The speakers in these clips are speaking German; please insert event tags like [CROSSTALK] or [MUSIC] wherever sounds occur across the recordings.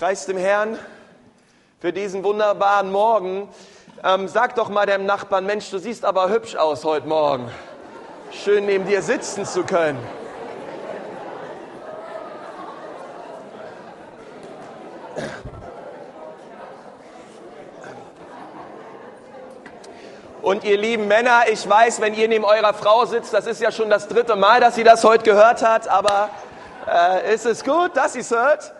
Preis dem Herrn für diesen wunderbaren Morgen. Ähm, sag doch mal deinem Nachbarn, Mensch, du siehst aber hübsch aus heute Morgen. Schön neben dir sitzen zu können. Und ihr lieben Männer, ich weiß, wenn ihr neben eurer Frau sitzt, das ist ja schon das dritte Mal, dass sie das heute gehört hat, aber äh, ist es gut, dass sie es hört?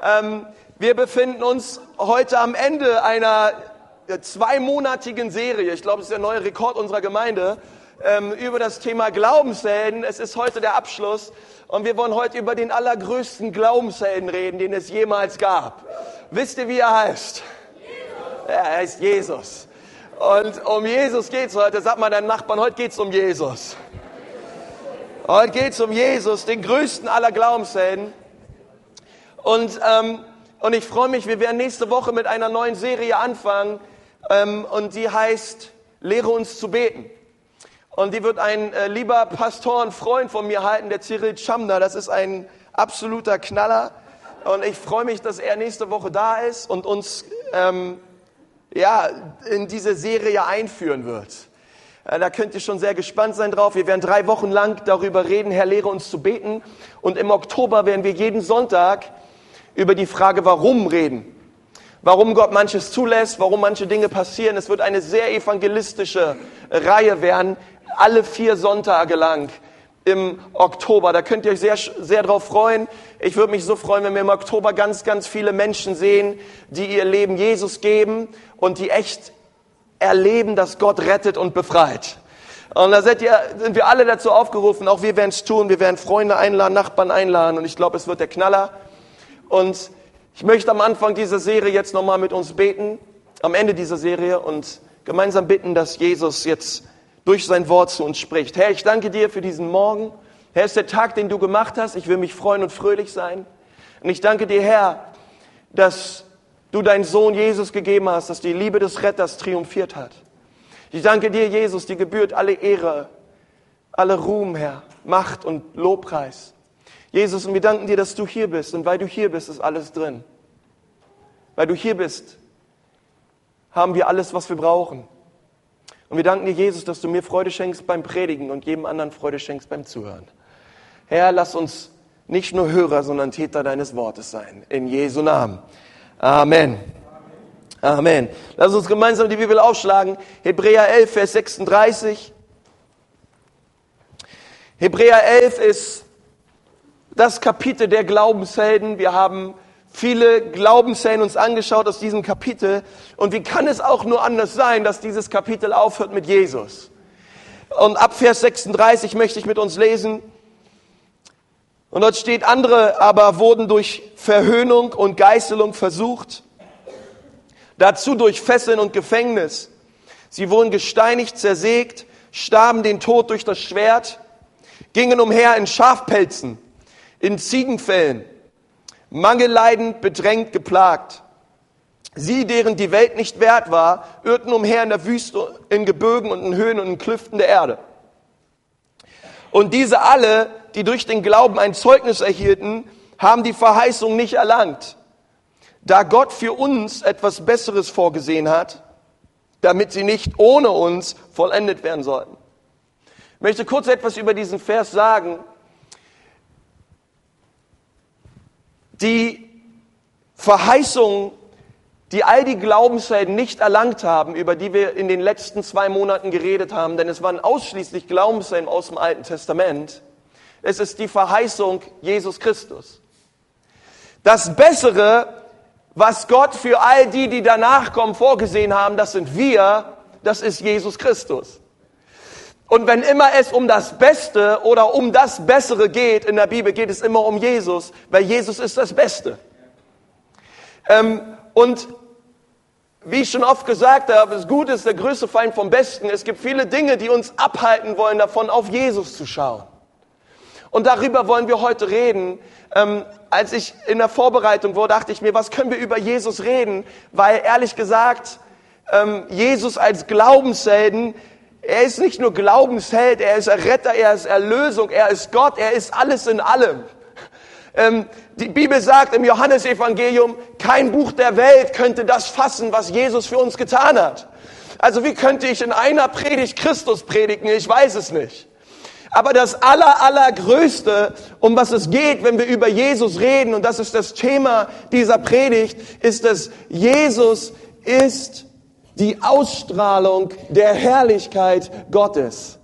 Ähm, wir befinden uns heute am Ende einer äh, zweimonatigen Serie. Ich glaube, es ist der neue Rekord unserer Gemeinde ähm, über das Thema Glaubenshelden. Es ist heute der Abschluss und wir wollen heute über den allergrößten Glaubenshelden reden, den es jemals gab. Wisst ihr, wie er heißt? Jesus. Er heißt Jesus. Und um Jesus geht's heute. Sag mal deinem Nachbarn, heute geht's um Jesus. Heute geht's um Jesus, den größten aller Glaubenshelden. Und, ähm, und ich freue mich, wir werden nächste Woche mit einer neuen Serie anfangen. Ähm, und die heißt Lehre uns zu beten. Und die wird ein äh, lieber Pastor und Freund von mir halten, der Cyril Chamner. Das ist ein absoluter Knaller. Und ich freue mich, dass er nächste Woche da ist und uns ähm, ja, in diese Serie einführen wird. Äh, da könnt ihr schon sehr gespannt sein drauf. Wir werden drei Wochen lang darüber reden, Herr, lehre uns zu beten. Und im Oktober werden wir jeden Sonntag über die Frage, warum reden. Warum Gott manches zulässt, warum manche Dinge passieren. Es wird eine sehr evangelistische Reihe werden, alle vier Sonntage lang im Oktober. Da könnt ihr euch sehr, sehr drauf freuen. Ich würde mich so freuen, wenn wir im Oktober ganz, ganz viele Menschen sehen, die ihr Leben Jesus geben und die echt erleben, dass Gott rettet und befreit. Und da seid ihr, sind wir alle dazu aufgerufen, auch wir werden es tun, wir werden Freunde einladen, Nachbarn einladen und ich glaube, es wird der Knaller. Und ich möchte am Anfang dieser Serie jetzt nochmal mit uns beten, am Ende dieser Serie und gemeinsam bitten, dass Jesus jetzt durch sein Wort zu uns spricht. Herr, ich danke dir für diesen Morgen. Herr, es ist der Tag, den du gemacht hast. Ich will mich freuen und fröhlich sein. Und ich danke dir, Herr, dass du deinen Sohn Jesus gegeben hast, dass die Liebe des Retters triumphiert hat. Ich danke dir, Jesus, die gebührt alle Ehre, alle Ruhm, Herr, Macht und Lobpreis. Jesus, und wir danken dir, dass du hier bist. Und weil du hier bist, ist alles drin. Weil du hier bist, haben wir alles, was wir brauchen. Und wir danken dir, Jesus, dass du mir Freude schenkst beim Predigen und jedem anderen Freude schenkst beim Zuhören. Herr, lass uns nicht nur Hörer, sondern Täter deines Wortes sein. In Jesu Namen. Amen. Amen. Lass uns gemeinsam die Bibel aufschlagen. Hebräer 11, Vers 36. Hebräer 11 ist das Kapitel der Glaubenshelden. Wir haben viele Glaubenshelden uns angeschaut aus diesem Kapitel. Und wie kann es auch nur anders sein, dass dieses Kapitel aufhört mit Jesus? Und ab Vers 36 möchte ich mit uns lesen. Und dort steht, andere aber wurden durch Verhöhnung und Geißelung versucht, dazu durch Fesseln und Gefängnis. Sie wurden gesteinigt, zersägt, starben den Tod durch das Schwert, gingen umher in Schafpelzen, in Ziegenfällen, mangelleidend, bedrängt, geplagt. Sie, deren die Welt nicht wert war, irrten umher in der Wüste, in Gebirgen und in Höhen und in Klüften der Erde. Und diese alle, die durch den Glauben ein Zeugnis erhielten, haben die Verheißung nicht erlangt, da Gott für uns etwas Besseres vorgesehen hat, damit sie nicht ohne uns vollendet werden sollten. Ich möchte kurz etwas über diesen Vers sagen. Die Verheißung, die all die Glaubenshelden nicht erlangt haben, über die wir in den letzten zwei Monaten geredet haben, denn es waren ausschließlich Glaubenshelden aus dem Alten Testament. Es ist die Verheißung Jesus Christus. Das Bessere, was Gott für all die, die danach kommen, vorgesehen haben, das sind wir, das ist Jesus Christus. Und wenn immer es um das Beste oder um das Bessere geht in der Bibel, geht es immer um Jesus, weil Jesus ist das Beste. Ähm, und wie ich schon oft gesagt habe, das Gute ist der größte Feind vom Besten. Es gibt viele Dinge, die uns abhalten wollen, davon auf Jesus zu schauen. Und darüber wollen wir heute reden. Ähm, als ich in der Vorbereitung war, dachte ich mir, was können wir über Jesus reden? Weil ehrlich gesagt, ähm, Jesus als Glaubenshelden, er ist nicht nur Glaubensheld, er ist Erretter, er ist Erlösung, er ist Gott, er ist alles in allem. Ähm, die Bibel sagt im Johannesevangelium, kein Buch der Welt könnte das fassen, was Jesus für uns getan hat. Also wie könnte ich in einer Predigt Christus predigen? Ich weiß es nicht. Aber das aller, allergrößte, um was es geht, wenn wir über Jesus reden, und das ist das Thema dieser Predigt, ist, dass Jesus ist die Ausstrahlung der Herrlichkeit Gottes.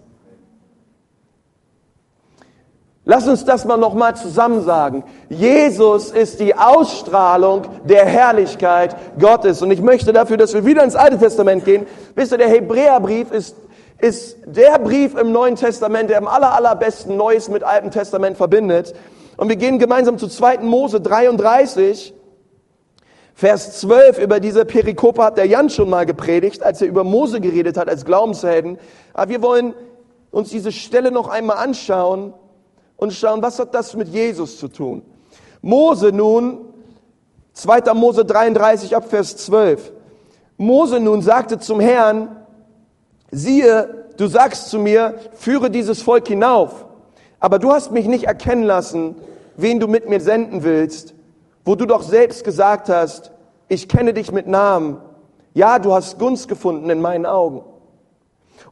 Lass uns das mal nochmal zusammen sagen. Jesus ist die Ausstrahlung der Herrlichkeit Gottes. Und ich möchte dafür, dass wir wieder ins Alte Testament gehen. Wisst ihr, der Hebräerbrief ist, ist der Brief im Neuen Testament, der am aller, allerbesten Neues mit Alten Testament verbindet. Und wir gehen gemeinsam zu 2. Mose 33. Vers 12, über diese Perikope hat der Jan schon mal gepredigt, als er über Mose geredet hat als Glaubenshelden. Aber wir wollen uns diese Stelle noch einmal anschauen und schauen, was hat das mit Jesus zu tun. Mose nun, 2. Mose 33 ab Vers 12. Mose nun sagte zum Herrn, siehe, du sagst zu mir, führe dieses Volk hinauf, aber du hast mich nicht erkennen lassen, wen du mit mir senden willst wo du doch selbst gesagt hast, ich kenne dich mit Namen. Ja, du hast Gunst gefunden in meinen Augen.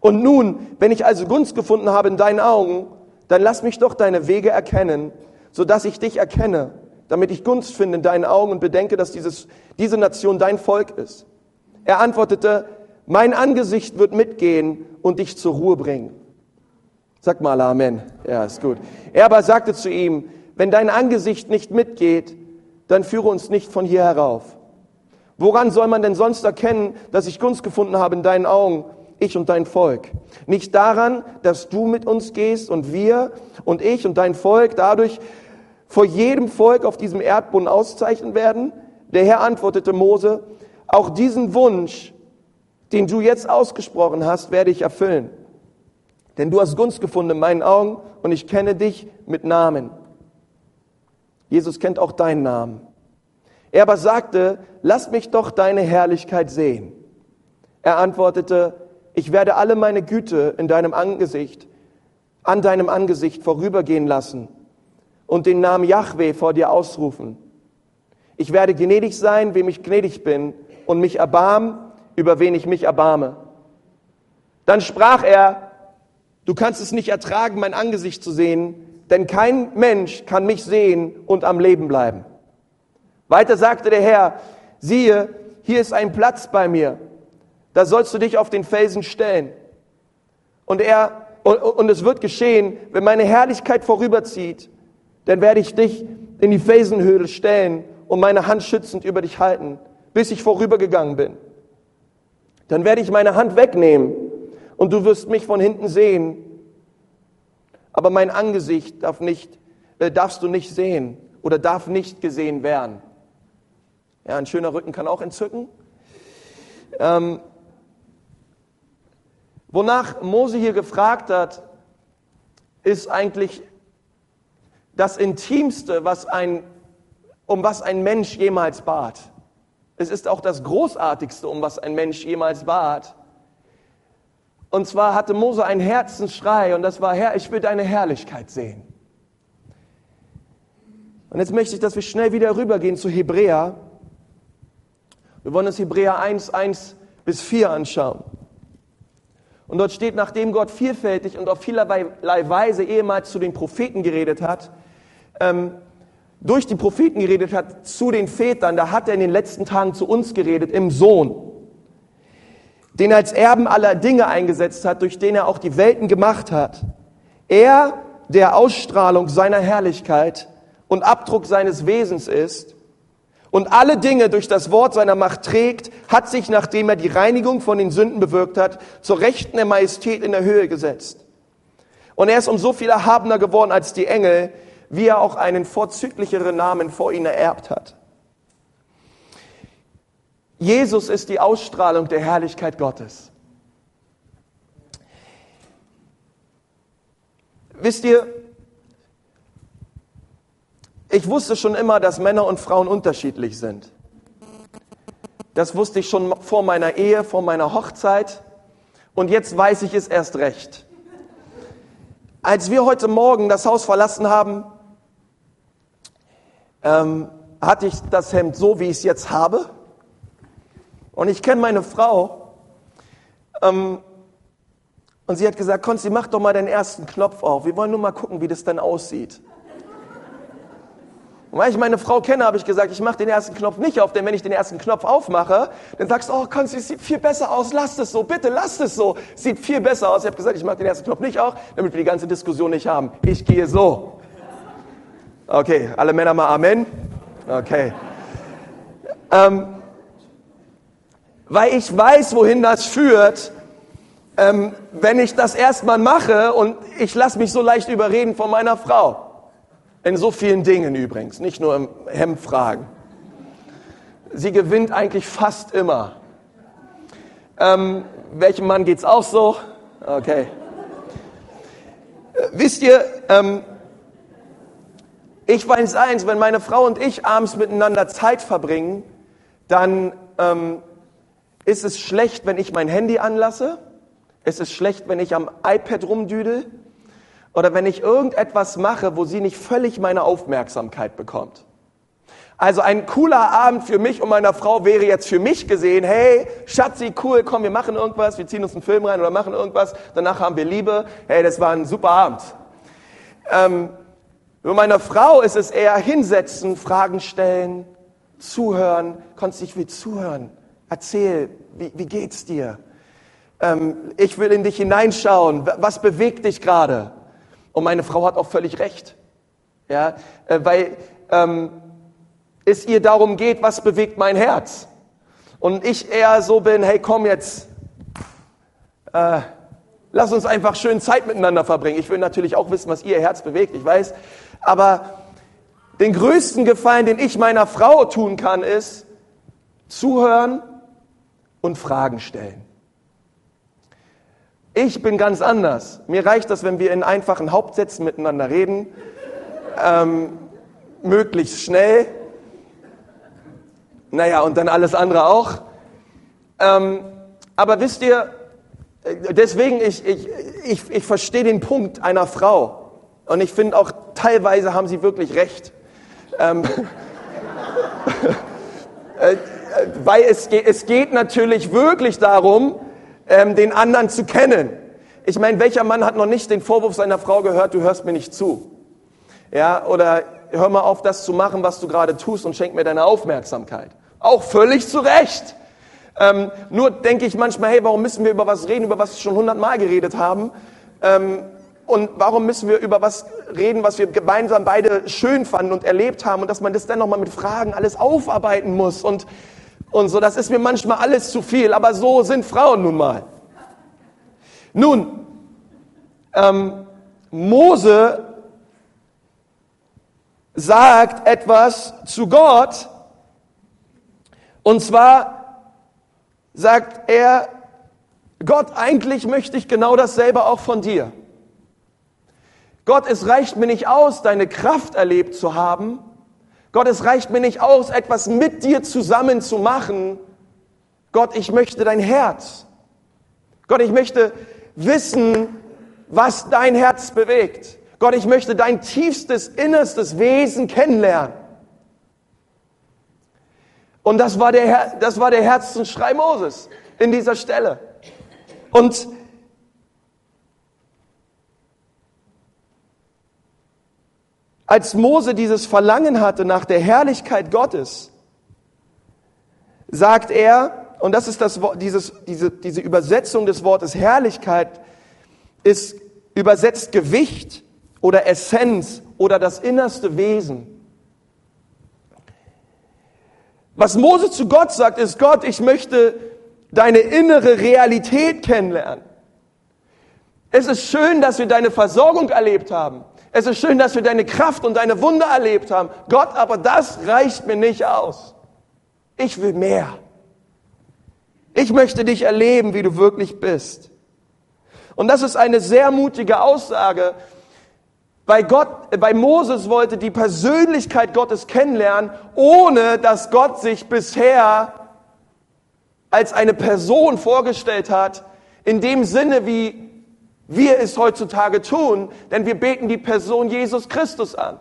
Und nun, wenn ich also Gunst gefunden habe in deinen Augen, dann lass mich doch deine Wege erkennen, so dass ich dich erkenne, damit ich Gunst finde in deinen Augen und bedenke, dass dieses, diese Nation dein Volk ist. Er antwortete, mein Angesicht wird mitgehen und dich zur Ruhe bringen. Sag mal Amen. Ja, ist gut. Er aber sagte zu ihm, wenn dein Angesicht nicht mitgeht, dann führe uns nicht von hier herauf. Woran soll man denn sonst erkennen, dass ich Gunst gefunden habe in deinen Augen, ich und dein Volk? Nicht daran, dass du mit uns gehst und wir und ich und dein Volk dadurch vor jedem Volk auf diesem Erdboden auszeichnen werden? Der Herr antwortete Mose, auch diesen Wunsch, den du jetzt ausgesprochen hast, werde ich erfüllen. Denn du hast Gunst gefunden in meinen Augen und ich kenne dich mit Namen. Jesus kennt auch deinen Namen. Er aber sagte, lass mich doch deine Herrlichkeit sehen. Er antwortete, ich werde alle meine Güte in deinem Angesicht, an deinem Angesicht vorübergehen lassen und den Namen Yahweh vor dir ausrufen. Ich werde gnädig sein, wem ich gnädig bin, und mich erbarmen, über wen ich mich erbarme. Dann sprach er, du kannst es nicht ertragen, mein Angesicht zu sehen, denn kein Mensch kann mich sehen und am Leben bleiben. Weiter sagte der Herr, siehe, hier ist ein Platz bei mir, da sollst du dich auf den Felsen stellen. Und er, und, und es wird geschehen, wenn meine Herrlichkeit vorüberzieht, dann werde ich dich in die Felsenhöhle stellen und meine Hand schützend über dich halten, bis ich vorübergegangen bin. Dann werde ich meine Hand wegnehmen und du wirst mich von hinten sehen aber mein Angesicht darf nicht, äh, darfst du nicht sehen oder darf nicht gesehen werden. Ja, ein schöner Rücken kann auch entzücken. Ähm, wonach Mose hier gefragt hat, ist eigentlich das Intimste, was ein, um was ein Mensch jemals bat. Es ist auch das Großartigste, um was ein Mensch jemals bat. Und zwar hatte Mose einen Herzensschrei und das war, Herr, ich will deine Herrlichkeit sehen. Und jetzt möchte ich, dass wir schnell wieder rübergehen zu Hebräer. Wir wollen uns Hebräer 1, 1 bis 4 anschauen. Und dort steht, nachdem Gott vielfältig und auf vielerlei Weise ehemals zu den Propheten geredet hat, ähm, durch die Propheten geredet hat zu den Vätern, da hat er in den letzten Tagen zu uns geredet, im Sohn den er als Erben aller Dinge eingesetzt hat, durch den er auch die Welten gemacht hat. Er, der Ausstrahlung seiner Herrlichkeit und Abdruck seines Wesens ist und alle Dinge durch das Wort seiner Macht trägt, hat sich, nachdem er die Reinigung von den Sünden bewirkt hat, zur Rechten der Majestät in der Höhe gesetzt. Und er ist um so viel erhabener geworden als die Engel, wie er auch einen vorzüglicheren Namen vor ihnen ererbt hat. Jesus ist die Ausstrahlung der Herrlichkeit Gottes. Wisst ihr, ich wusste schon immer, dass Männer und Frauen unterschiedlich sind. Das wusste ich schon vor meiner Ehe, vor meiner Hochzeit. Und jetzt weiß ich es erst recht. Als wir heute Morgen das Haus verlassen haben, ähm, hatte ich das Hemd so, wie ich es jetzt habe. Und ich kenne meine Frau. Ähm, und sie hat gesagt, Konsti, mach doch mal den ersten Knopf auf. Wir wollen nur mal gucken, wie das dann aussieht. Und weil ich meine Frau kenne, habe ich gesagt, ich mache den ersten Knopf nicht auf, denn wenn ich den ersten Knopf aufmache, dann sagst du, oh Konsti, es sieht viel besser aus, lass es so, bitte lass es so, sieht viel besser aus. Ich habe gesagt, ich mache den ersten Knopf nicht auf, damit wir die ganze Diskussion nicht haben. Ich gehe so. Okay, alle Männer mal Amen. Okay. Ähm, weil ich weiß, wohin das führt, ähm, wenn ich das erstmal mache und ich lasse mich so leicht überreden von meiner Frau. In so vielen Dingen übrigens, nicht nur im Hemdfragen. Sie gewinnt eigentlich fast immer. Ähm, welchem Mann geht's auch so? Okay. Äh, wisst ihr, ähm, ich weiß eins, wenn meine Frau und ich abends miteinander Zeit verbringen, dann ähm, ist es schlecht, wenn ich mein Handy anlasse. Es ist schlecht, wenn ich am iPad rumdüdel oder wenn ich irgendetwas mache, wo sie nicht völlig meine Aufmerksamkeit bekommt. Also ein cooler Abend für mich und meiner Frau wäre jetzt für mich gesehen, hey, Schatzi, cool, komm, wir machen irgendwas, wir ziehen uns einen Film rein oder machen irgendwas, danach haben wir Liebe, hey, das war ein super Abend. Ähm, für meiner Frau ist es eher hinsetzen, Fragen stellen, zuhören, konntest ich will zuhören, erzähl, wie, wie geht's dir? Ähm, ich will in dich hineinschauen, was bewegt dich gerade? Und meine Frau hat auch völlig recht. Ja, äh, weil ähm, es ihr darum geht, was bewegt mein Herz. Und ich eher so bin, hey, komm jetzt, äh, lass uns einfach schön Zeit miteinander verbringen. Ich will natürlich auch wissen, was ihr Herz bewegt, ich weiß. Aber den größten Gefallen, den ich meiner Frau tun kann, ist zuhören und Fragen stellen. Ich bin ganz anders. Mir reicht das, wenn wir in einfachen Hauptsätzen miteinander reden, ähm, möglichst schnell. Naja, und dann alles andere auch. Ähm, aber wisst ihr, äh, deswegen, ich, ich, ich, ich verstehe den Punkt einer Frau. Und ich finde auch, teilweise haben sie wirklich recht. Ähm, [LAUGHS] äh, weil es, es geht natürlich wirklich darum, ähm, den anderen zu kennen. Ich meine, welcher Mann hat noch nicht den Vorwurf seiner Frau gehört, du hörst mir nicht zu? Ja, oder hör mal auf, das zu machen, was du gerade tust und schenk mir deine Aufmerksamkeit. Auch völlig zu Recht. Ähm, nur denke ich manchmal, hey, warum müssen wir über was reden, über was wir schon hundertmal geredet haben? Ähm, und warum müssen wir über was reden, was wir gemeinsam beide schön fanden und erlebt haben und dass man das dann nochmal mit Fragen alles aufarbeiten muss und und so. Das ist mir manchmal alles zu viel, aber so sind Frauen nun mal. Nun, ähm, Mose sagt etwas zu Gott, und zwar sagt er, Gott, eigentlich möchte ich genau dasselbe auch von dir. Gott, es reicht mir nicht aus, deine Kraft erlebt zu haben, Gott, es reicht mir nicht aus, etwas mit dir zusammen zu machen. Gott, ich möchte dein Herz. Gott, ich möchte wissen, was dein Herz bewegt. Gott, ich möchte dein tiefstes, innerstes Wesen kennenlernen. Und das war der, das war der Herzensschrei Moses in dieser Stelle. Und Als Mose dieses Verlangen hatte nach der Herrlichkeit Gottes, sagt er, und das ist das, dieses, diese, diese Übersetzung des Wortes Herrlichkeit, ist übersetzt Gewicht oder Essenz oder das innerste Wesen. Was Mose zu Gott sagt, ist, Gott, ich möchte deine innere Realität kennenlernen. Es ist schön, dass wir deine Versorgung erlebt haben. Es ist schön, dass wir deine Kraft und deine Wunder erlebt haben. Gott, aber das reicht mir nicht aus. Ich will mehr. Ich möchte dich erleben, wie du wirklich bist. Und das ist eine sehr mutige Aussage, weil Gott, bei Moses wollte die Persönlichkeit Gottes kennenlernen, ohne dass Gott sich bisher als eine Person vorgestellt hat, in dem Sinne, wie wir es heutzutage tun, denn wir beten die Person Jesus Christus an.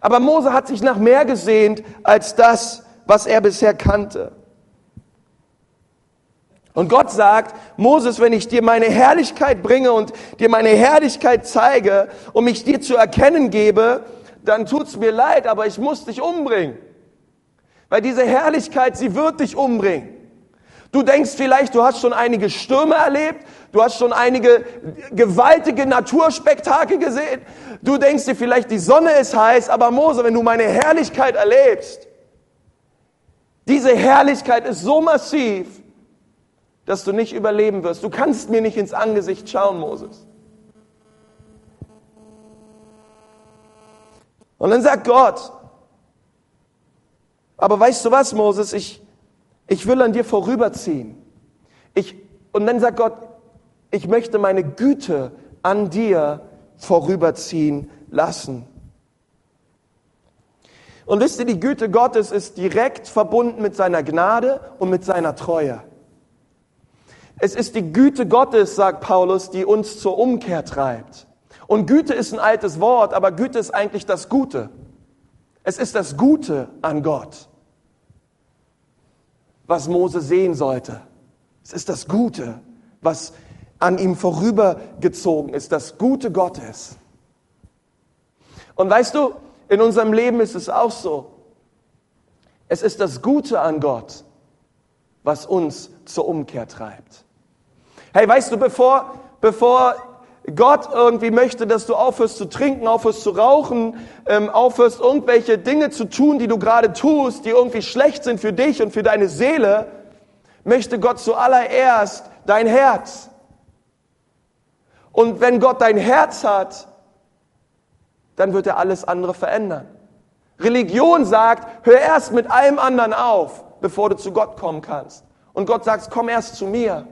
Aber Mose hat sich nach mehr gesehnt als das, was er bisher kannte. Und Gott sagt, Moses, wenn ich dir meine Herrlichkeit bringe und dir meine Herrlichkeit zeige und mich dir zu erkennen gebe, dann tut's mir leid, aber ich muss dich umbringen. Weil diese Herrlichkeit, sie wird dich umbringen. Du denkst vielleicht, du hast schon einige Stürme erlebt, du hast schon einige gewaltige Naturspektakel gesehen. Du denkst dir vielleicht, die Sonne ist heiß, aber Mose, wenn du meine Herrlichkeit erlebst, diese Herrlichkeit ist so massiv, dass du nicht überleben wirst. Du kannst mir nicht ins Angesicht schauen, Moses. Und dann sagt Gott, aber weißt du was, Moses, ich, ich will an dir vorüberziehen. Ich, und dann sagt Gott, ich möchte meine Güte an dir vorüberziehen lassen. Und wisst ihr, die Güte Gottes ist direkt verbunden mit seiner Gnade und mit seiner Treue. Es ist die Güte Gottes, sagt Paulus, die uns zur Umkehr treibt. Und Güte ist ein altes Wort, aber Güte ist eigentlich das Gute. Es ist das Gute an Gott, was Mose sehen sollte. Es ist das Gute, was an ihm vorübergezogen ist, das Gute Gottes. Und weißt du, in unserem Leben ist es auch so. Es ist das Gute an Gott, was uns zur Umkehr treibt. Hey, weißt du, bevor, bevor Gott irgendwie möchte, dass du aufhörst zu trinken, aufhörst zu rauchen, ähm, aufhörst irgendwelche Dinge zu tun, die du gerade tust, die irgendwie schlecht sind für dich und für deine Seele, möchte Gott zuallererst dein Herz. Und wenn Gott dein Herz hat, dann wird er alles andere verändern. Religion sagt, hör erst mit allem anderen auf, bevor du zu Gott kommen kannst. Und Gott sagt, komm erst zu mir.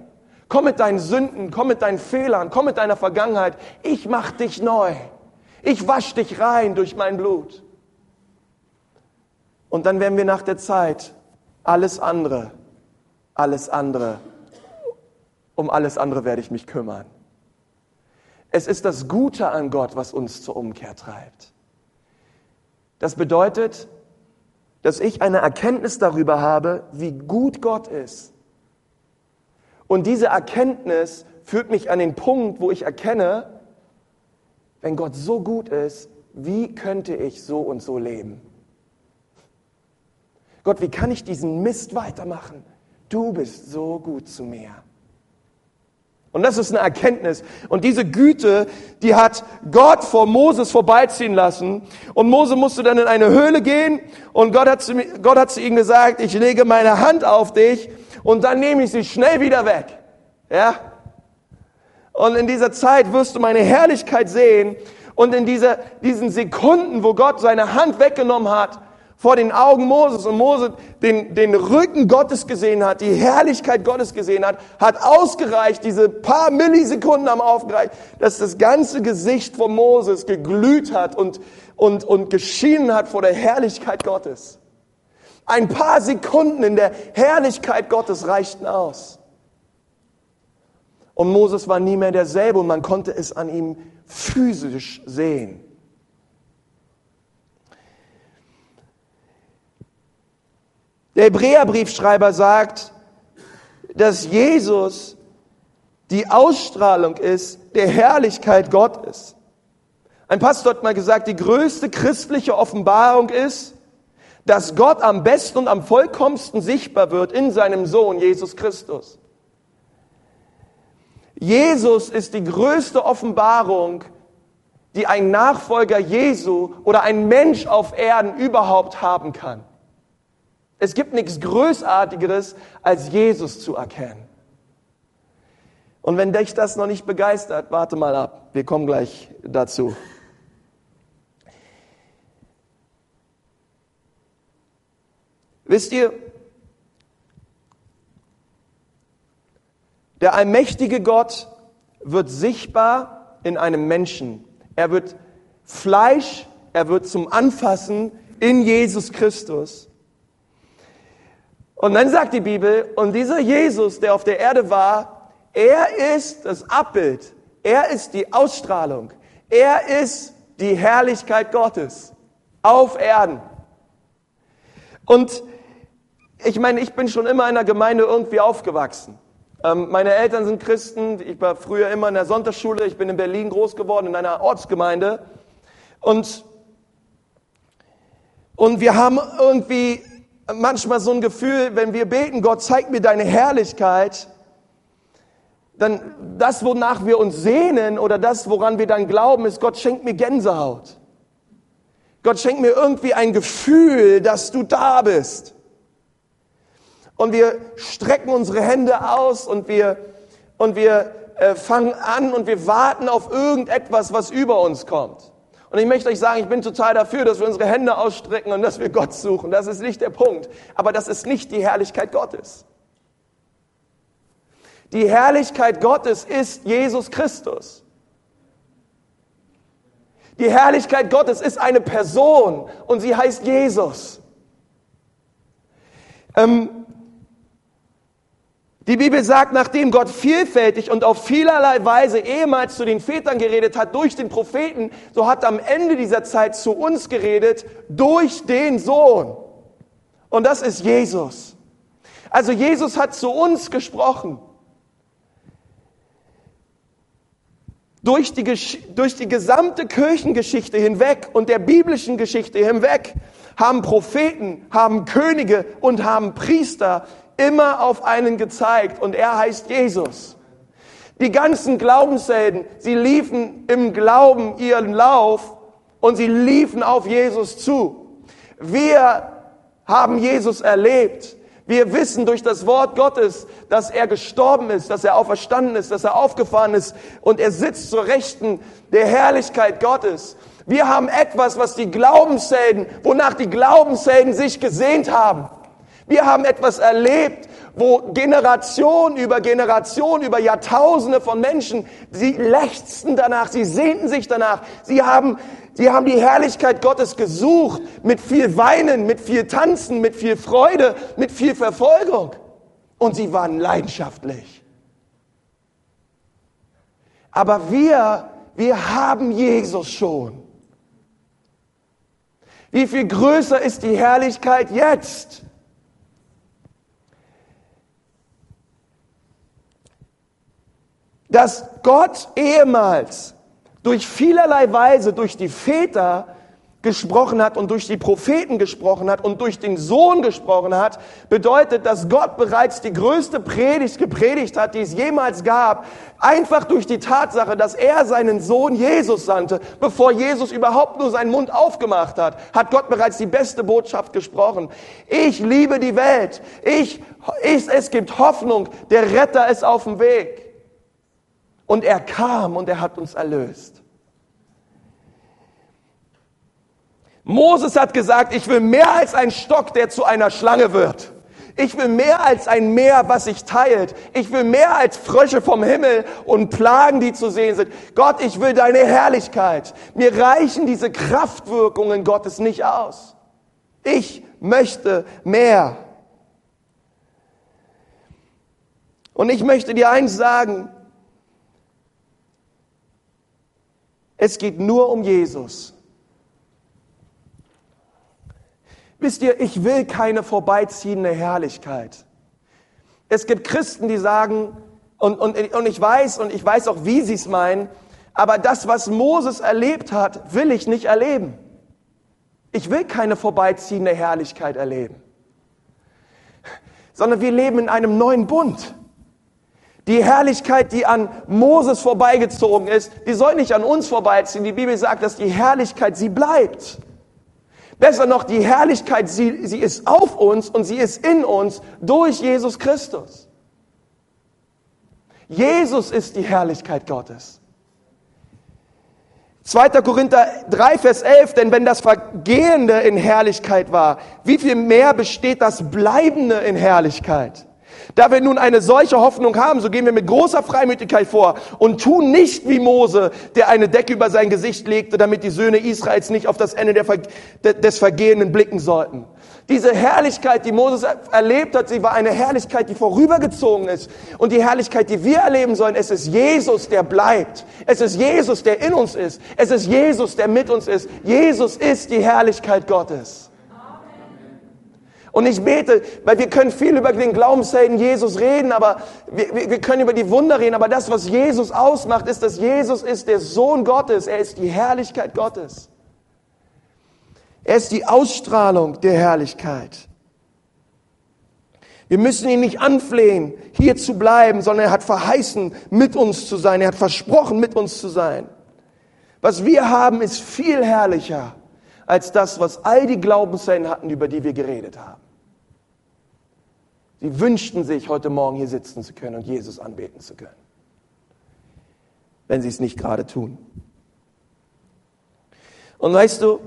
Komm mit deinen Sünden, komm mit deinen Fehlern, komm mit deiner Vergangenheit. Ich mach dich neu. Ich wasch dich rein durch mein Blut. Und dann werden wir nach der Zeit alles andere, alles andere, um alles andere werde ich mich kümmern. Es ist das Gute an Gott, was uns zur Umkehr treibt. Das bedeutet, dass ich eine Erkenntnis darüber habe, wie gut Gott ist und diese Erkenntnis führt mich an den Punkt, wo ich erkenne, wenn Gott so gut ist, wie könnte ich so und so leben? Gott, wie kann ich diesen Mist weitermachen? Du bist so gut zu mir. Und das ist eine Erkenntnis. Und diese Güte, die hat Gott vor Moses vorbeiziehen lassen. Und Mose musste dann in eine Höhle gehen. Und Gott hat, zu, Gott hat zu ihm gesagt, ich lege meine Hand auf dich und dann nehme ich sie schnell wieder weg. Ja? Und in dieser Zeit wirst du meine Herrlichkeit sehen. Und in dieser, diesen Sekunden, wo Gott seine Hand weggenommen hat, vor den Augen Moses und Mose den, den Rücken Gottes gesehen hat, die Herrlichkeit Gottes gesehen hat, hat ausgereicht, diese paar Millisekunden haben aufgereicht, dass das ganze Gesicht von Moses geglüht hat und, und, und geschienen hat vor der Herrlichkeit Gottes. Ein paar Sekunden in der Herrlichkeit Gottes reichten aus. Und Moses war nie mehr derselbe und man konnte es an ihm physisch sehen. Der Hebräerbriefschreiber sagt, dass Jesus die Ausstrahlung ist der Herrlichkeit Gottes. Ein Pastor hat mal gesagt, die größte christliche Offenbarung ist, dass Gott am besten und am vollkommensten sichtbar wird in seinem Sohn Jesus Christus. Jesus ist die größte Offenbarung, die ein Nachfolger Jesu oder ein Mensch auf Erden überhaupt haben kann. Es gibt nichts Größartigeres, als Jesus zu erkennen. Und wenn dich das noch nicht begeistert, warte mal ab. Wir kommen gleich dazu. Wisst ihr, der allmächtige Gott wird sichtbar in einem Menschen. Er wird Fleisch, er wird zum Anfassen in Jesus Christus. Und dann sagt die Bibel, und dieser Jesus, der auf der Erde war, er ist das Abbild, er ist die Ausstrahlung, er ist die Herrlichkeit Gottes. auf Erden. Und ich meine, ich bin schon immer in der Gemeinde irgendwie aufgewachsen. Ähm, meine Eltern sind Christen. Ich war früher immer in der Sonntagsschule. Ich bin in Berlin groß geworden, in einer Ortsgemeinde. Und, und wir haben irgendwie manchmal so ein Gefühl, wenn wir beten, Gott, zeig mir deine Herrlichkeit, dann das, wonach wir uns sehnen oder das, woran wir dann glauben, ist, Gott schenkt mir Gänsehaut. Gott schenkt mir irgendwie ein Gefühl, dass du da bist. Und wir strecken unsere Hände aus und wir, und wir äh, fangen an und wir warten auf irgendetwas, was über uns kommt. Und ich möchte euch sagen, ich bin total dafür, dass wir unsere Hände ausstrecken und dass wir Gott suchen. Das ist nicht der Punkt. Aber das ist nicht die Herrlichkeit Gottes. Die Herrlichkeit Gottes ist Jesus Christus. Die Herrlichkeit Gottes ist eine Person und sie heißt Jesus. Ähm, die Bibel sagt, nachdem Gott vielfältig und auf vielerlei Weise ehemals zu den Vätern geredet hat durch den Propheten, so hat er am Ende dieser Zeit zu uns geredet durch den Sohn. Und das ist Jesus. Also Jesus hat zu uns gesprochen. Durch die, durch die gesamte Kirchengeschichte hinweg und der biblischen Geschichte hinweg haben Propheten, haben Könige und haben Priester immer auf einen gezeigt und er heißt Jesus. Die ganzen Glaubenshelden, sie liefen im Glauben ihren Lauf und sie liefen auf Jesus zu. Wir haben Jesus erlebt. Wir wissen durch das Wort Gottes, dass er gestorben ist, dass er auferstanden ist, dass er aufgefahren ist und er sitzt zur Rechten der Herrlichkeit Gottes. Wir haben etwas, was die Glaubenshelden, wonach die Glaubenshelden sich gesehnt haben. Wir haben etwas erlebt, wo Generation über Generation, über Jahrtausende von Menschen, sie lechzten danach, sie sehnten sich danach, sie haben, sie haben die Herrlichkeit Gottes gesucht, mit viel Weinen, mit viel Tanzen, mit viel Freude, mit viel Verfolgung. Und sie waren leidenschaftlich. Aber wir, wir haben Jesus schon. Wie viel größer ist die Herrlichkeit jetzt? Dass Gott ehemals durch vielerlei Weise, durch die Väter gesprochen hat und durch die Propheten gesprochen hat und durch den Sohn gesprochen hat, bedeutet, dass Gott bereits die größte Predigt gepredigt hat, die es jemals gab, einfach durch die Tatsache, dass er seinen Sohn Jesus sandte, bevor Jesus überhaupt nur seinen Mund aufgemacht hat, hat Gott bereits die beste Botschaft gesprochen. Ich liebe die Welt. Ich, ich, es gibt Hoffnung. Der Retter ist auf dem Weg. Und er kam und er hat uns erlöst. Moses hat gesagt, ich will mehr als ein Stock, der zu einer Schlange wird. Ich will mehr als ein Meer, was sich teilt. Ich will mehr als Frösche vom Himmel und Plagen, die zu sehen sind. Gott, ich will deine Herrlichkeit. Mir reichen diese Kraftwirkungen Gottes nicht aus. Ich möchte mehr. Und ich möchte dir eins sagen, Es geht nur um Jesus. Wisst ihr, ich will keine vorbeiziehende Herrlichkeit. Es gibt Christen, die sagen, und, und, und ich weiß, und ich weiß auch, wie sie es meinen, aber das, was Moses erlebt hat, will ich nicht erleben. Ich will keine vorbeiziehende Herrlichkeit erleben, sondern wir leben in einem neuen Bund. Die Herrlichkeit, die an Moses vorbeigezogen ist, die soll nicht an uns vorbeiziehen. Die Bibel sagt, dass die Herrlichkeit, sie bleibt. Besser noch, die Herrlichkeit, sie, sie ist auf uns und sie ist in uns durch Jesus Christus. Jesus ist die Herrlichkeit Gottes. 2. Korinther 3, Vers 11, denn wenn das Vergehende in Herrlichkeit war, wie viel mehr besteht das Bleibende in Herrlichkeit? Da wir nun eine solche Hoffnung haben, so gehen wir mit großer Freimütigkeit vor und tun nicht wie Mose, der eine Decke über sein Gesicht legte, damit die Söhne Israels nicht auf das Ende der, des Vergehenden blicken sollten, Diese Herrlichkeit, die Moses erlebt hat, sie war eine Herrlichkeit, die vorübergezogen ist. Und die Herrlichkeit, die wir erleben sollen, es ist Jesus, der bleibt. Es ist Jesus, der in uns ist. Es ist Jesus, der mit uns ist. Jesus ist die Herrlichkeit Gottes. Und ich bete, weil wir können viel über den Glaubenshelden Jesus reden, aber wir, wir können über die Wunder reden, aber das, was Jesus ausmacht, ist, dass Jesus ist der Sohn Gottes. Er ist die Herrlichkeit Gottes. Er ist die Ausstrahlung der Herrlichkeit. Wir müssen ihn nicht anflehen, hier zu bleiben, sondern er hat verheißen, mit uns zu sein. Er hat versprochen, mit uns zu sein. Was wir haben, ist viel herrlicher als das, was all die Glaubenshelden hatten, über die wir geredet haben. Sie wünschten sich, heute Morgen hier sitzen zu können und Jesus anbeten zu können, wenn sie es nicht gerade tun. Und weißt du,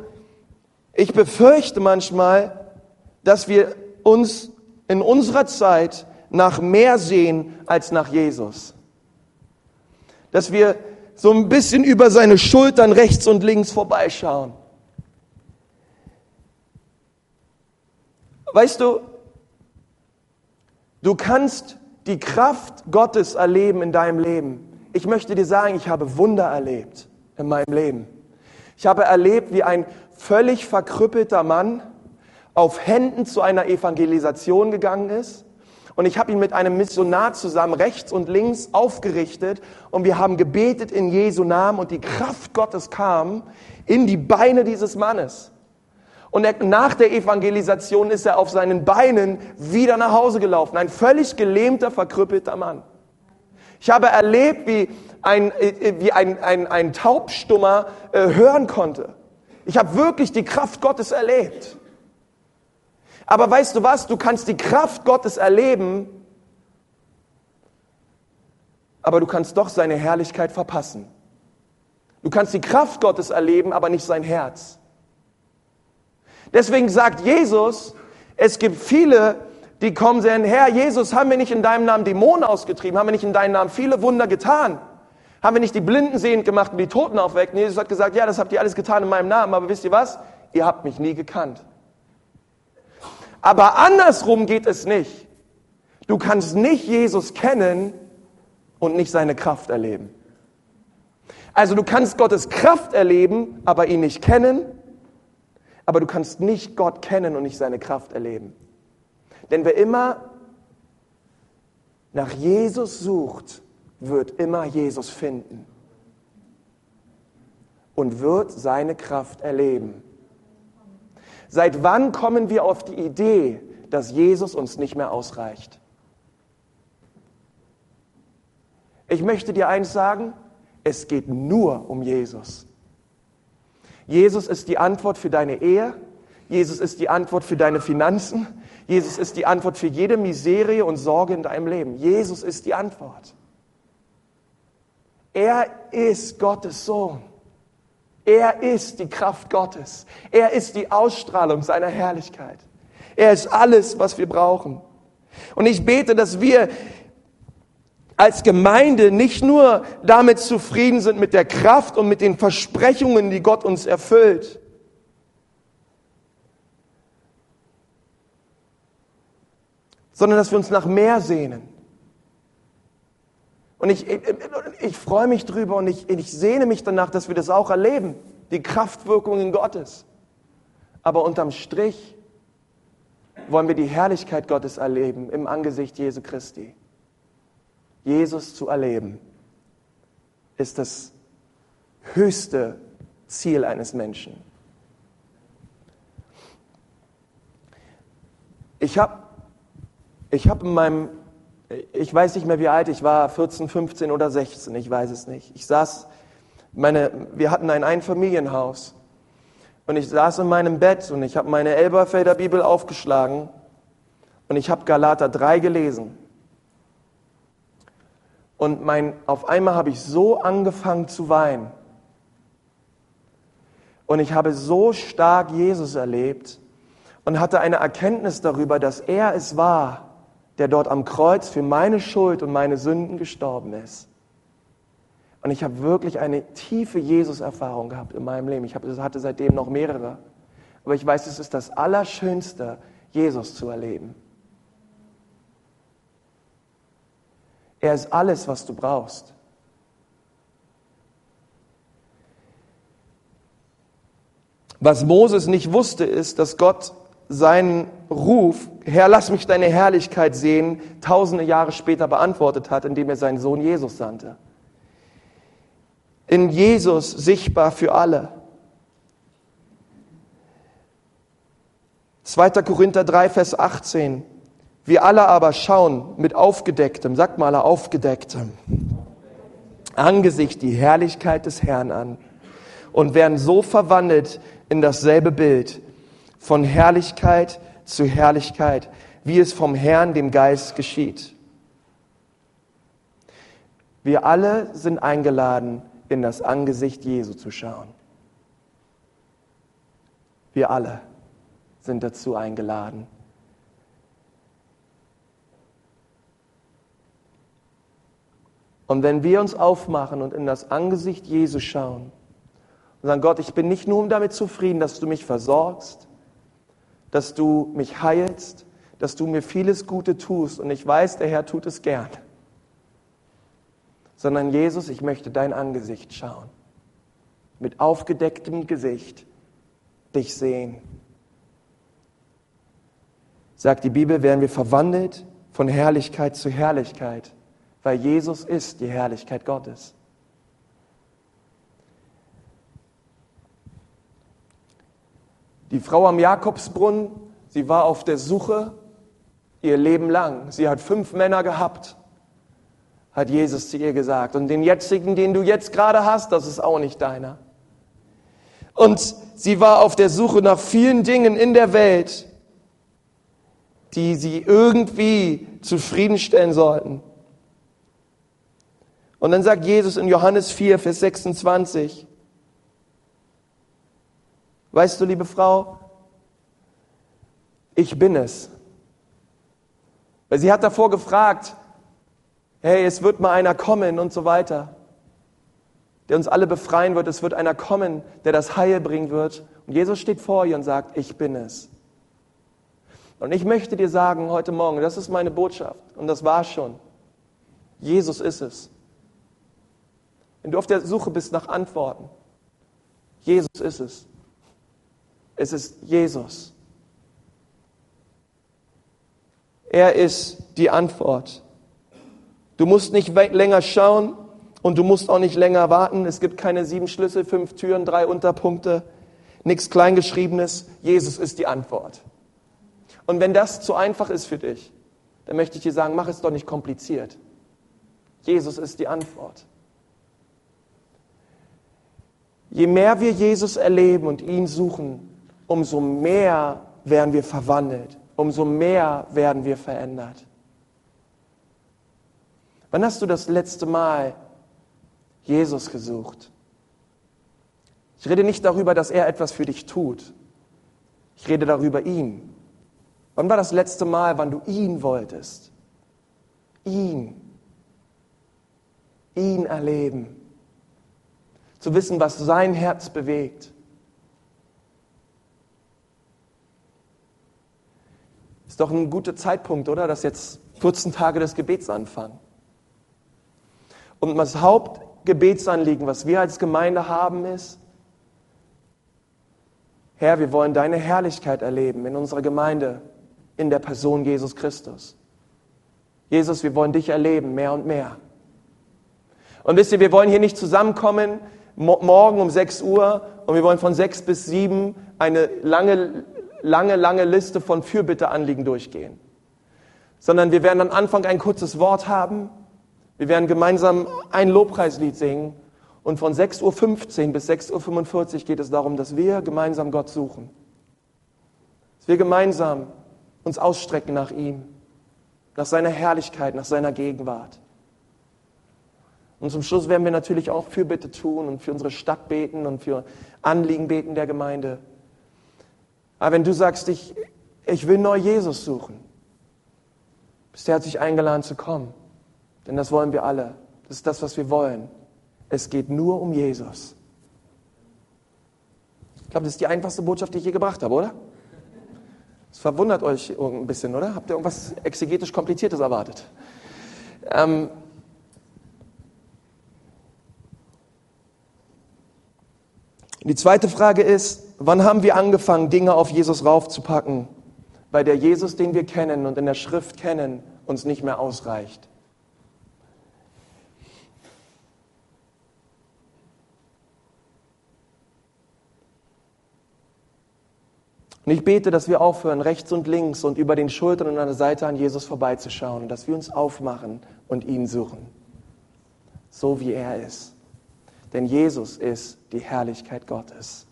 ich befürchte manchmal, dass wir uns in unserer Zeit nach mehr sehen als nach Jesus. Dass wir so ein bisschen über seine Schultern rechts und links vorbeischauen. Weißt du, du kannst die Kraft Gottes erleben in deinem Leben. Ich möchte dir sagen, ich habe Wunder erlebt in meinem Leben. Ich habe erlebt, wie ein völlig verkrüppelter Mann auf Händen zu einer Evangelisation gegangen ist. Und ich habe ihn mit einem Missionar zusammen rechts und links aufgerichtet und wir haben gebetet in Jesu Namen und die Kraft Gottes kam in die Beine dieses Mannes. Und er, nach der Evangelisation ist er auf seinen Beinen wieder nach Hause gelaufen. Ein völlig gelähmter, verkrüppelter Mann. Ich habe erlebt, wie ein, äh, wie ein, ein, ein Taubstummer äh, hören konnte. Ich habe wirklich die Kraft Gottes erlebt. Aber weißt du was? Du kannst die Kraft Gottes erleben, aber du kannst doch seine Herrlichkeit verpassen. Du kannst die Kraft Gottes erleben, aber nicht sein Herz. Deswegen sagt Jesus, es gibt viele, die kommen sagen, Herr Jesus, haben wir nicht in deinem Namen Dämonen ausgetrieben? Haben wir nicht in deinem Namen viele Wunder getan? Haben wir nicht die Blinden sehend gemacht und die Toten aufweckt? Und Jesus hat gesagt, ja, das habt ihr alles getan in meinem Namen, aber wisst ihr was? Ihr habt mich nie gekannt. Aber andersrum geht es nicht. Du kannst nicht Jesus kennen und nicht seine Kraft erleben. Also du kannst Gottes Kraft erleben, aber ihn nicht kennen, aber du kannst nicht Gott kennen und nicht seine Kraft erleben. Denn wer immer nach Jesus sucht, wird immer Jesus finden und wird seine Kraft erleben. Seit wann kommen wir auf die Idee, dass Jesus uns nicht mehr ausreicht? Ich möchte dir eins sagen, es geht nur um Jesus. Jesus ist die Antwort für deine Ehe, Jesus ist die Antwort für deine Finanzen, Jesus ist die Antwort für jede Miserie und Sorge in deinem Leben. Jesus ist die Antwort. Er ist Gottes Sohn. Er ist die Kraft Gottes. Er ist die Ausstrahlung seiner Herrlichkeit. Er ist alles, was wir brauchen. Und ich bete, dass wir als Gemeinde nicht nur damit zufrieden sind mit der Kraft und mit den Versprechungen, die Gott uns erfüllt, sondern dass wir uns nach mehr sehnen. Und ich, ich, ich freue mich drüber und ich, ich sehne mich danach, dass wir das auch erleben, die Kraftwirkungen Gottes. Aber unterm Strich wollen wir die Herrlichkeit Gottes erleben im Angesicht Jesu Christi. Jesus zu erleben ist das höchste Ziel eines Menschen. Ich habe ich hab in meinem ich weiß nicht mehr, wie alt ich war, 14, 15 oder 16, ich weiß es nicht. Ich saß, meine, wir hatten ein Einfamilienhaus und ich saß in meinem Bett und ich habe meine Elberfelder Bibel aufgeschlagen und ich habe Galater 3 gelesen. Und mein, auf einmal habe ich so angefangen zu weinen. Und ich habe so stark Jesus erlebt und hatte eine Erkenntnis darüber, dass er es war, der dort am Kreuz für meine Schuld und meine Sünden gestorben ist. Und ich habe wirklich eine tiefe Jesus-Erfahrung gehabt in meinem Leben. Ich hatte seitdem noch mehrere. Aber ich weiß, es ist das Allerschönste, Jesus zu erleben. Er ist alles, was du brauchst. Was Moses nicht wusste, ist, dass Gott seinen Ruf, Herr, lass mich deine Herrlichkeit sehen, tausende Jahre später beantwortet hat, indem er seinen Sohn Jesus sandte. In Jesus sichtbar für alle. 2. Korinther 3, Vers 18. Wir alle aber schauen mit aufgedecktem, sagt mal aufgedecktem, Angesicht die Herrlichkeit des Herrn an und werden so verwandelt in dasselbe Bild, von Herrlichkeit zu Herrlichkeit, wie es vom Herrn, dem Geist, geschieht. Wir alle sind eingeladen, in das Angesicht Jesu zu schauen. Wir alle sind dazu eingeladen. Und wenn wir uns aufmachen und in das Angesicht Jesu schauen und sagen, Gott, ich bin nicht nur damit zufrieden, dass du mich versorgst, dass du mich heilst, dass du mir vieles Gute tust und ich weiß, der Herr tut es gern, sondern Jesus, ich möchte dein Angesicht schauen, mit aufgedecktem Gesicht dich sehen. Sagt die Bibel, werden wir verwandelt von Herrlichkeit zu Herrlichkeit, weil Jesus ist die Herrlichkeit Gottes. Die Frau am Jakobsbrunnen, sie war auf der Suche ihr Leben lang. Sie hat fünf Männer gehabt, hat Jesus zu ihr gesagt. Und den jetzigen, den du jetzt gerade hast, das ist auch nicht deiner. Und sie war auf der Suche nach vielen Dingen in der Welt, die sie irgendwie zufriedenstellen sollten. Und dann sagt Jesus in Johannes 4, Vers 26, weißt du, liebe Frau, ich bin es. Weil sie hat davor gefragt, hey, es wird mal einer kommen und so weiter, der uns alle befreien wird, es wird einer kommen, der das Heil bringen wird. Und Jesus steht vor ihr und sagt, ich bin es. Und ich möchte dir sagen heute Morgen, das ist meine Botschaft und das war schon. Jesus ist es. Wenn du auf der Suche bist nach Antworten, Jesus ist es. Es ist Jesus. Er ist die Antwort. Du musst nicht länger schauen und du musst auch nicht länger warten. Es gibt keine sieben Schlüssel, fünf Türen, drei Unterpunkte, nichts Kleingeschriebenes. Jesus ist die Antwort. Und wenn das zu einfach ist für dich, dann möchte ich dir sagen, mach es doch nicht kompliziert. Jesus ist die Antwort. Je mehr wir Jesus erleben und ihn suchen, umso mehr werden wir verwandelt, umso mehr werden wir verändert. Wann hast du das letzte Mal Jesus gesucht? Ich rede nicht darüber, dass er etwas für dich tut. Ich rede darüber ihn. Wann war das letzte Mal, wann du ihn wolltest? Ihn. Ihn erleben. Zu wissen, was sein Herz bewegt. Ist doch ein guter Zeitpunkt, oder? Dass jetzt 14 Tage des Gebets anfangen. Und das Hauptgebetsanliegen, was wir als Gemeinde haben, ist, Herr, wir wollen deine Herrlichkeit erleben in unserer Gemeinde in der Person Jesus Christus. Jesus, wir wollen dich erleben, mehr und mehr. Und wisst ihr, wir wollen hier nicht zusammenkommen, morgen um 6 Uhr, und wir wollen von 6 bis 7 eine lange, lange, lange Liste von Fürbitteanliegen durchgehen. Sondern wir werden am Anfang ein kurzes Wort haben, wir werden gemeinsam ein Lobpreislied singen, und von 6.15 Uhr bis 6.45 Uhr geht es darum, dass wir gemeinsam Gott suchen. Dass wir gemeinsam uns ausstrecken nach ihm, nach seiner Herrlichkeit, nach seiner Gegenwart. Und zum Schluss werden wir natürlich auch Fürbitte tun und für unsere Stadt beten und für Anliegen beten der Gemeinde. Aber wenn du sagst, ich, ich will neu Jesus suchen, bist du herzlich eingeladen zu kommen. Denn das wollen wir alle. Das ist das, was wir wollen. Es geht nur um Jesus. Ich glaube, das ist die einfachste Botschaft, die ich je gebracht habe, oder? Das verwundert euch ein bisschen, oder? Habt ihr irgendwas exegetisch Kompliziertes erwartet? Ähm, die zweite Frage ist, wann haben wir angefangen, Dinge auf Jesus raufzupacken, weil der Jesus, den wir kennen und in der Schrift kennen, uns nicht mehr ausreicht? Und ich bete, dass wir aufhören, rechts und links und über den Schultern und an der Seite an Jesus vorbeizuschauen, dass wir uns aufmachen und ihn suchen, so wie er ist. Denn Jesus ist die Herrlichkeit Gottes.